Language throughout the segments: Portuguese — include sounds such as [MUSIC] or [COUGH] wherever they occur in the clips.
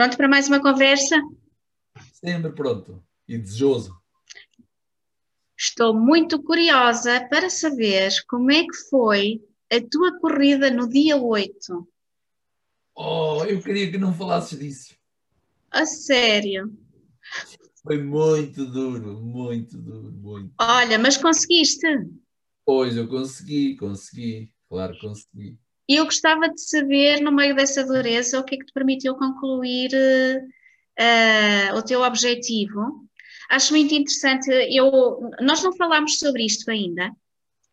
Pronto para mais uma conversa? Sempre pronto e desejoso. Estou muito curiosa para saber como é que foi a tua corrida no dia 8. Oh, eu queria que não falasses disso. A sério? Foi muito duro, muito duro, muito. Olha, mas conseguiste? Pois, eu consegui, consegui, claro, consegui. E eu gostava de saber, no meio dessa dureza, o que é que te permitiu concluir uh, o teu objetivo. Acho muito interessante, eu, nós não falámos sobre isto ainda,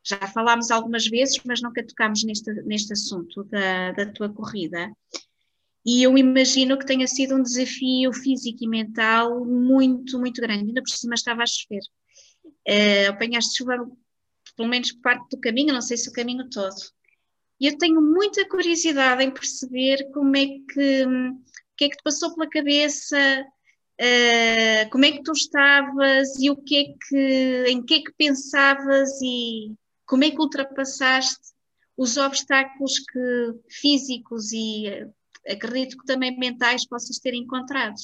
já falámos algumas vezes, mas nunca tocámos neste, neste assunto da, da tua corrida. E eu imagino que tenha sido um desafio físico e mental muito, muito grande. Ainda por cima estava a chover. Uh, apanhaste chuva, pelo menos parte do caminho, não sei se o caminho todo. E eu tenho muita curiosidade em perceber como é que, o que é que te passou pela cabeça, uh, como é que tu estavas e o que é que, em que é que pensavas e como é que ultrapassaste os obstáculos que, físicos e uh, acredito que também mentais possas ter encontrado.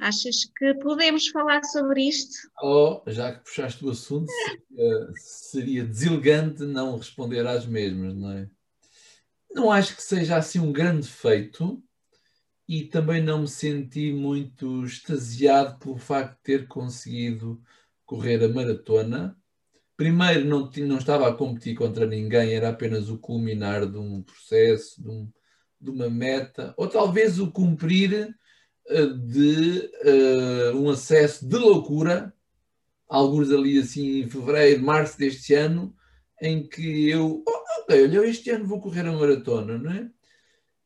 Achas que podemos falar sobre isto? Oh, já que puxaste o assunto, seria, seria deselegante não responder às mesmas, não é? Não acho que seja assim um grande feito e também não me senti muito extasiado pelo facto de ter conseguido correr a maratona. Primeiro, não, não estava a competir contra ninguém, era apenas o culminar de um processo, de, um, de uma meta, ou talvez o cumprir de uh, um acesso de loucura, alguns ali assim em fevereiro, março deste ano, em que eu, oh, ok, olha, este ano vou correr a maratona, não é?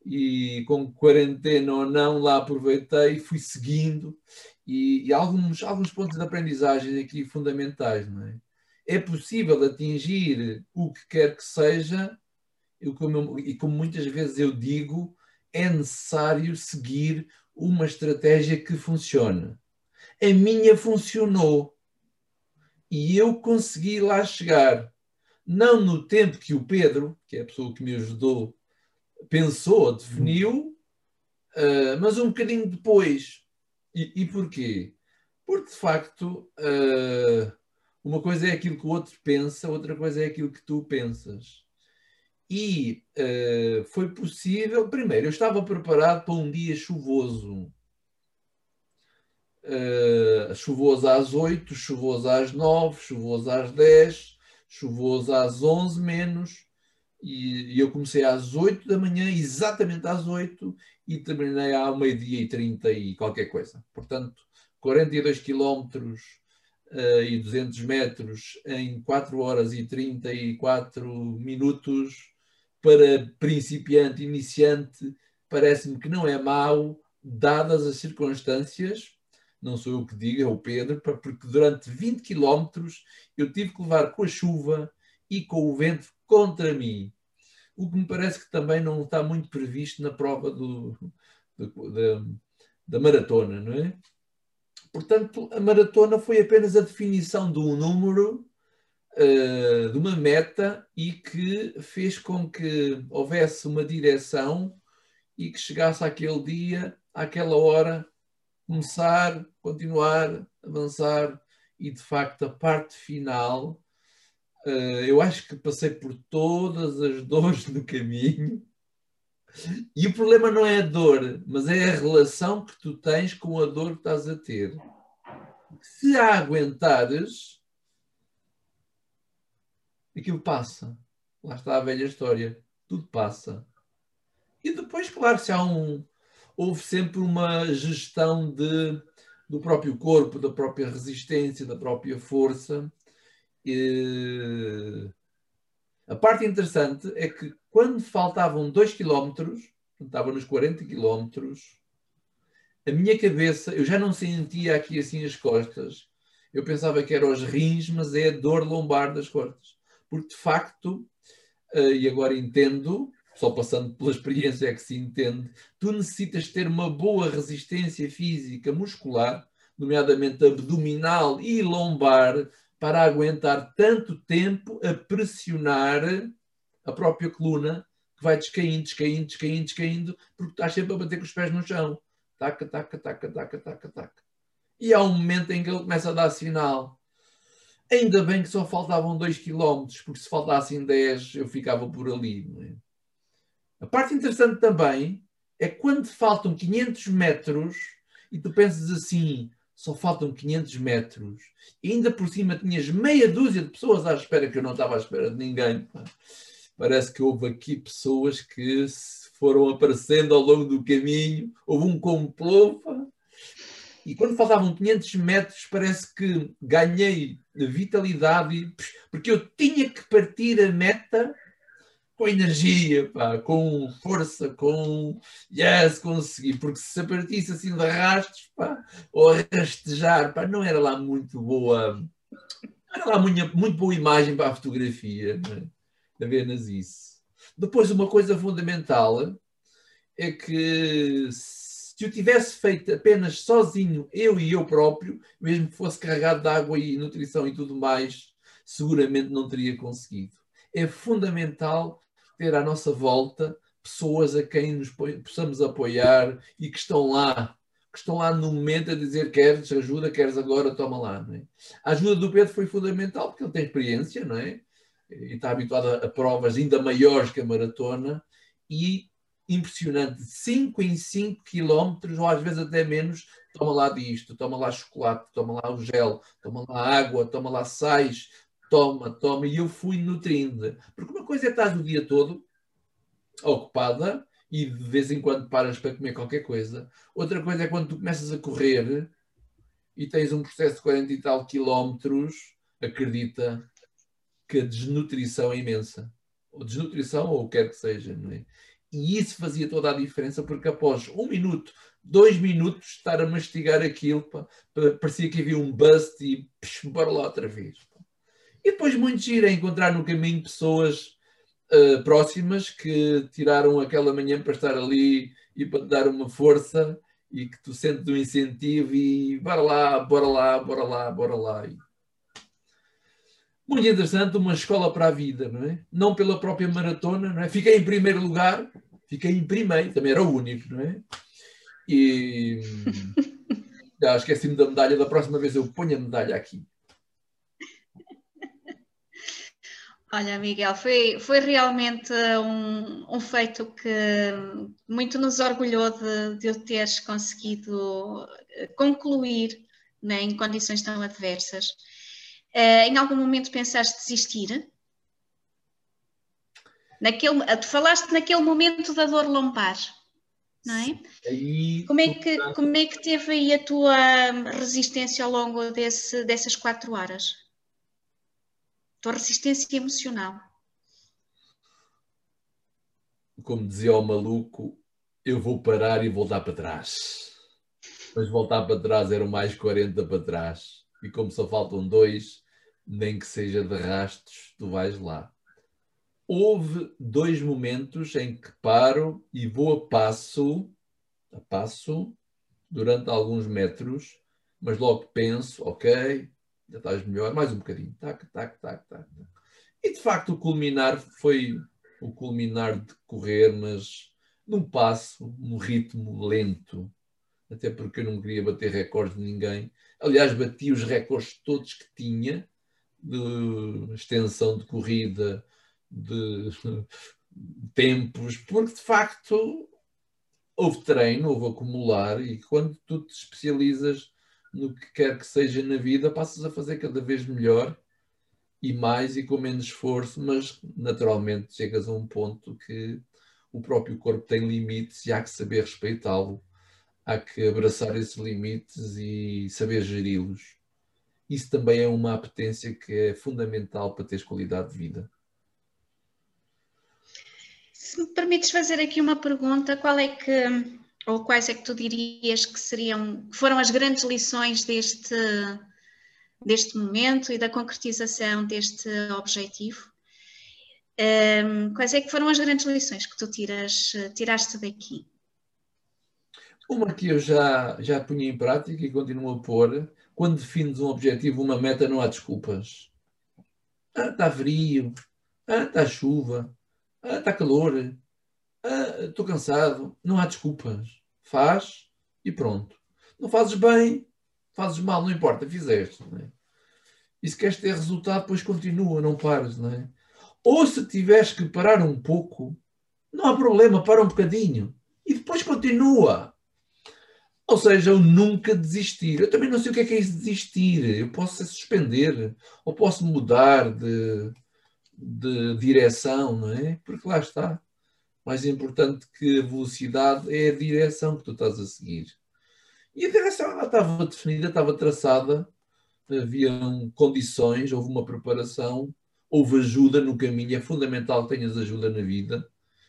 E com quarentena ou não, lá aproveitei, fui seguindo, e, e alguns, alguns pontos de aprendizagem aqui fundamentais, não é? É possível atingir o que quer que seja, e como, e como muitas vezes eu digo, é necessário seguir uma estratégia que funcione. A minha funcionou. E eu consegui lá chegar. Não no tempo que o Pedro, que é a pessoa que me ajudou, pensou, definiu, uh, mas um bocadinho depois. E, e porquê? Porque, de facto, uh, uma coisa é aquilo que o outro pensa, outra coisa é aquilo que tu pensas. E uh, foi possível. Primeiro, eu estava preparado para um dia chuvoso. Uh, chuvoso às 8, chuvoso às 9, chuvoso às 10, chuvoso às 11 menos. E, e eu comecei às 8 da manhã, exatamente às 8, e terminei ao meio-dia e 30 e qualquer coisa. Portanto, 42 quilómetros uh, e 200 metros em 4 horas e 34 minutos para principiante, iniciante, parece-me que não é mau, dadas as circunstâncias, não sou eu que digo, é o Pedro, porque durante 20 quilómetros eu tive que levar com a chuva e com o vento contra mim. O que me parece que também não está muito previsto na prova do, do, da, da maratona, não é? Portanto, a maratona foi apenas a definição de um número de uma meta e que fez com que houvesse uma direção e que chegasse aquele dia, àquela hora, começar, continuar, avançar e de facto a parte final. Uh, eu acho que passei por todas as [LAUGHS] dores do caminho. E o problema não é a dor, mas é a relação que tu tens com a dor que estás a ter. Se a aguentares, aquilo passa. Lá está a velha história. Tudo passa. E depois, claro, se há um. Houve sempre uma gestão de, do próprio corpo, da própria resistência, da própria força. E... A parte interessante é que quando faltavam 2 km, estava nos 40 km, a minha cabeça, eu já não sentia aqui assim as costas. Eu pensava que eram os rins, mas é a dor lombar das costas. Porque de facto, uh, e agora entendo, só passando [LAUGHS] pela experiência é que se entende, tu necessitas ter uma boa resistência física muscular, nomeadamente abdominal e lombar, para aguentar tanto tempo a pressionar a própria coluna, que vai descaindo, descaindo, descaindo, descaindo, porque estás sempre a bater com os pés no chão. Taca, taca, taca, taca, taca, taca. E há um momento em que ele começa a dar sinal. Ainda bem que só faltavam 2 km, porque se faltassem 10 eu ficava por ali. É? A parte interessante também é quando faltam 500 metros e tu pensas assim, só faltam 500 metros, e ainda por cima tinhas meia dúzia de pessoas à espera, que eu não estava à espera de ninguém. Parece que houve aqui pessoas que foram aparecendo ao longo do caminho, houve um complô. E quando faltavam 500 metros, parece que ganhei vitalidade, porque eu tinha que partir a meta com energia, pá, com força, com yes, consegui, porque se partisse assim de arrastos, pá, ou a rastejar, pá, não era lá muito boa, não era lá muito, muito boa imagem para a fotografia, né? apenas isso. Depois, uma coisa fundamental é que se eu tivesse feito apenas sozinho, eu e eu próprio, mesmo que fosse carregado de água e nutrição e tudo mais, seguramente não teria conseguido. É fundamental ter à nossa volta pessoas a quem nos possamos apoiar e que estão lá, que estão lá no momento a dizer queres ajuda, queres agora, toma lá. É? A ajuda do Pedro foi fundamental porque ele tem experiência, não é? e está habituado a, provas ainda maiores que a maratona e impressionante, 5 em 5 quilómetros, ou às vezes até menos, toma lá disto, toma lá chocolate, toma lá o gel, toma lá água, toma lá sais, toma, toma, e eu fui nutrindo. Porque uma coisa é estar o dia todo ocupada e de vez em quando paras para comer qualquer coisa, outra coisa é quando tu começas a correr e tens um processo de 40 e tal quilómetros, acredita, que a desnutrição é imensa. Ou desnutrição, ou o que quer que seja. Não é? E isso fazia toda a diferença, porque após um minuto, dois minutos, estar a mastigar aquilo, pá, parecia que havia um bust e psh, bora lá outra vez. Pá. E depois muito giro é encontrar no caminho pessoas uh, próximas que tiraram aquela manhã para estar ali e para te dar uma força e que tu sentes um incentivo e bora lá, bora lá, bora lá, bora lá. E muito interessante, uma escola para a vida, não é? Não pela própria maratona, não é? Fiquei em primeiro lugar, fiquei em primeiro, também era o único, não é? E já esqueci-me da medalha, da próxima vez eu ponho a medalha aqui. Olha, Miguel, foi, foi realmente um, um feito que muito nos orgulhou de, de teres conseguido concluir né, em condições tão adversas. Uh, em algum momento pensaste desistir? Naquele, tu falaste naquele momento da dor lombar, não é? Aí, como, é que, como é que teve aí a tua resistência ao longo desse, dessas quatro horas? Tua resistência emocional? Como dizia o maluco, eu vou parar e voltar para trás. Mas voltar para trás eram mais 40 para trás. E como só faltam dois, nem que seja de rastos, tu vais lá. Houve dois momentos em que paro e vou a passo, a passo, durante alguns metros, mas logo penso, ok, já estás melhor, mais um bocadinho, tac, tac, tac, tac. E de facto o culminar foi o culminar de correr, mas num passo, num ritmo lento, até porque eu não queria bater recordes de ninguém. Aliás, bati os recordes todos que tinha, de extensão de corrida, de [LAUGHS] tempos, porque de facto houve treino, houve acumular, e quando tu te especializas no que quer que seja na vida, passas a fazer cada vez melhor e mais e com menos esforço, mas naturalmente chegas a um ponto que o próprio corpo tem limites e há que saber respeitá-lo, há que abraçar esses limites e saber geri-los isso também é uma apetência que é fundamental para teres qualidade de vida. Se me permites fazer aqui uma pergunta, qual é que, ou quais é que tu dirias que seriam, que foram as grandes lições deste, deste momento e da concretização deste objetivo? Um, quais é que foram as grandes lições que tu tiras, tiraste daqui? Uma que eu já, já punha em prática e continuo a pôr, quando defines um objetivo, uma meta, não há desculpas. Ah, está frio, ah, está chuva, ah, está calor, ah, estou cansado. Não há desculpas. Faz e pronto. Não fazes bem, fazes mal, não importa, fizeste. Não é? E se queres ter resultado, depois continua, não pares. Não é? Ou se tiveres que parar um pouco, não há problema, para um bocadinho. E depois continua. Ou seja, eu nunca desistir. Eu também não sei o que é que é isso desistir. Eu posso suspender, ou posso mudar de, de direção, não é? Porque lá está. Mais importante que a velocidade é a direção que tu estás a seguir. E a direção ela estava definida, estava traçada, havia condições, houve uma preparação, houve ajuda no caminho. É fundamental que tenhas ajuda na vida,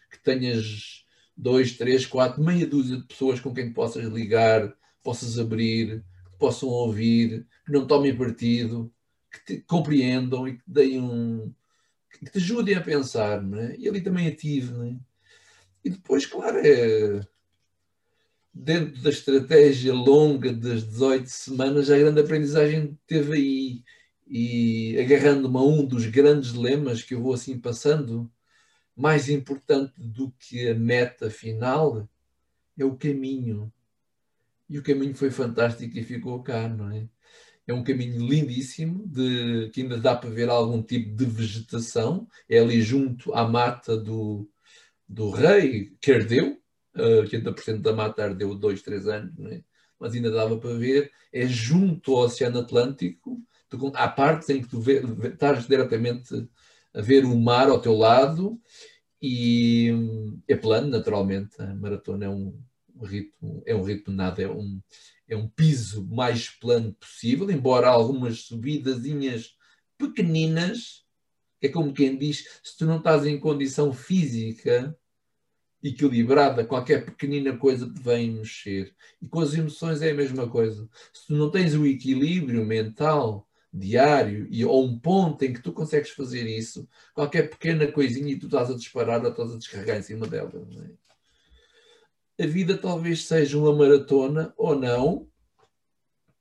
que tenhas dois, três, quatro, meia dúzia de pessoas com quem possas ligar, possas abrir, que possam ouvir, que não tomem partido, que te compreendam e que deem um, que te ajudem a pensar, não é? E ali também ativo, não é? E depois, claro, é dentro da estratégia longa das 18 semanas, a grande aprendizagem teve aí. E agarrando-me a um dos grandes lemas que eu vou assim passando, mais importante do que a meta final é o caminho. E o caminho foi fantástico e ficou cá, não é? É um caminho lindíssimo, de, que ainda dá para ver algum tipo de vegetação. É ali junto à mata do, do rei, que ardeu. Uh, 80% da mata ardeu dois, três anos, é? mas ainda dava para ver. É junto ao Oceano Atlântico. há partes em que tu vê, estás diretamente ver o mar ao teu lado e é plano, naturalmente. A maratona é um, um ritmo, é um ritmo nada, é um, é um piso mais plano possível, embora algumas subidazinhas pequeninas, é como quem diz, se tu não estás em condição física equilibrada, qualquer pequenina coisa te vem mexer. E com as emoções é a mesma coisa. Se tu não tens o equilíbrio mental diário e ou um ponto em que tu consegues fazer isso, qualquer pequena coisinha e tu estás a disparar ou estás a descarregar em cima dela. É? A vida talvez seja uma maratona ou não.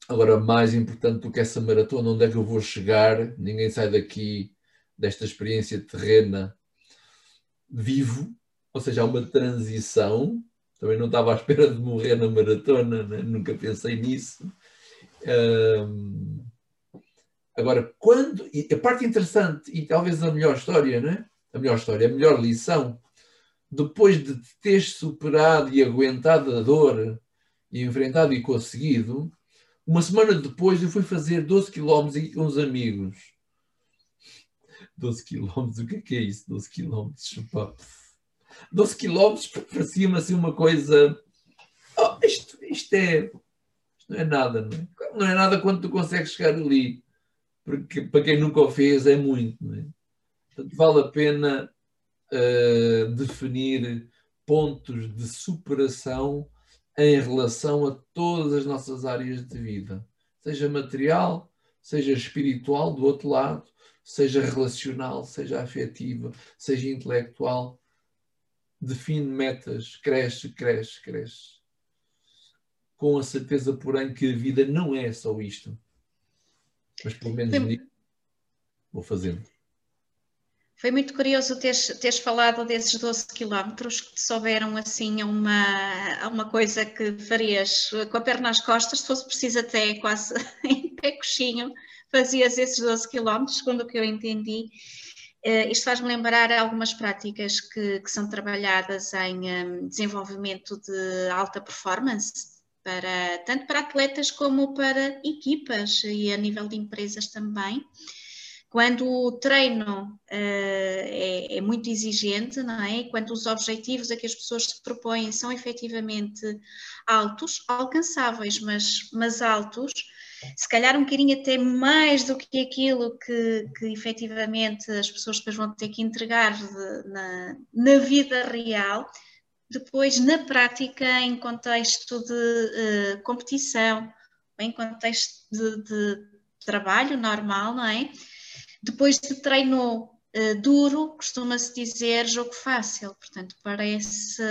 Agora, mais importante do que essa maratona, onde é que eu vou chegar? Ninguém sai daqui desta experiência terrena vivo, ou seja, há uma transição. Também não estava à espera de morrer na maratona, né? nunca pensei nisso. Um, Agora, quando. A parte interessante, e talvez a melhor história, né? A melhor história, a melhor lição, depois de te teres superado e aguentado a dor e enfrentado e conseguido, uma semana depois eu fui fazer 12 km com os amigos. 12 km, o que é, que é isso? 12 km, 12 km parecia-me assim uma coisa. Oh, isto, isto é. Isto não é nada, não é? Não é nada quando tu consegues chegar ali porque para quem nunca o fez é muito. Não é? Portanto, vale a pena uh, definir pontos de superação em relação a todas as nossas áreas de vida, seja material, seja espiritual, do outro lado, seja relacional, seja afetiva, seja intelectual. Define metas, cresce, cresce, cresce. Com a certeza, porém, que a vida não é só isto mas pelo menos Sim. vou fazendo. Foi muito curioso teres, teres falado desses 12 quilómetros que te souberam assim a uma, a uma coisa que farias com a perna nas costas, se fosse preciso até quase [LAUGHS] em pé coxinho, fazias esses 12 quilómetros, segundo o que eu entendi. Uh, isto faz-me lembrar algumas práticas que, que são trabalhadas em um, desenvolvimento de alta performance, para, tanto para atletas como para equipas e a nível de empresas também. Quando o treino uh, é, é, muito exigente, não é? Quando os objetivos a que as pessoas se propõem são efetivamente altos, alcançáveis, mas, mas altos, se calhar um bocadinho até mais do que aquilo que, que efetivamente as pessoas depois vão ter que entregar de, na, na vida real, depois na prática em contexto de uh, competição, em contexto de, de, trabalho normal, não é? Depois de treino uh, duro, costuma-se dizer jogo fácil, portanto parece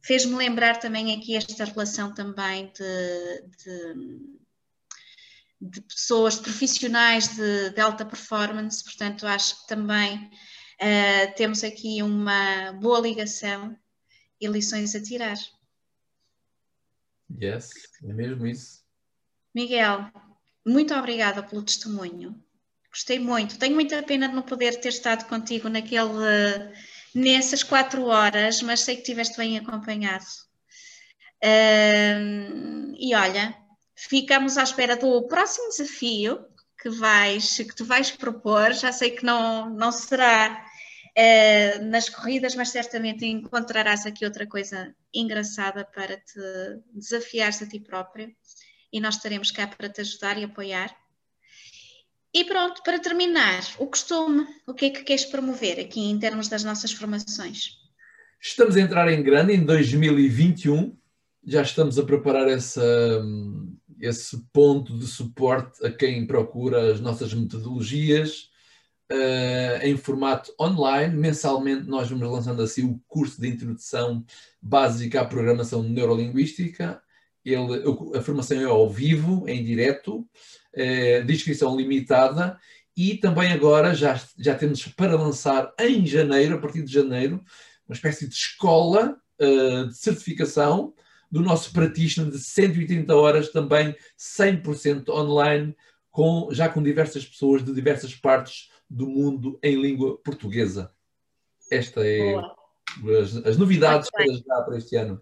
fez-me lembrar também aqui esta relação também de, de de pessoas, de profissionais de, de, alta performance, portanto, acho que também uh, temos aqui uma boa ligação e lições a tirar. Yes, é mesmo isso. Miguel, muito obrigada pelo testemunho. Gostei muito. Tenho muita pena de não poder ter estado contigo naquele, nessas quatro horas, mas sei que estiveste bem acompanhado. Uh, e olha, ficamos à espera do próximo desafio que vais que tu vais propor. Já sei que não, não será eh, nas corridas, mas certamente encontrarás aqui outra coisa engraçada para te desafiares a ti próprio e nós estaremos cá para te ajudar e apoiar. E pronto, para terminar, o costume, o que é que queres promover aqui em termos das nossas formações? Estamos a entrar em grande em 2021, já estamos a preparar essa, esse ponto de suporte a quem procura as nossas metodologias uh, em formato online. Mensalmente nós vamos lançando assim o curso de introdução básica à programação neurolinguística. Ele, a formação é ao vivo, em direto, uh, de inscrição limitada e também agora já, já temos para lançar em janeiro, a partir de janeiro, uma espécie de escola uh, de certificação do nosso practitioner de 180 horas, também 100% online, com, já com diversas pessoas de diversas partes do mundo em língua portuguesa. Esta é as, as, novidades para já para este ano.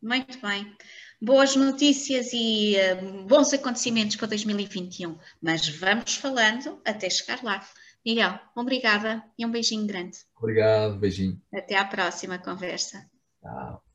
Muito bem. Boas notícias e uh, bons acontecimentos para 2021. Mas vamos falando até chegar lá. Miguel, obrigada e um beijinho grande. Obrigado, beijinho. Até à próxima conversa. Tchau.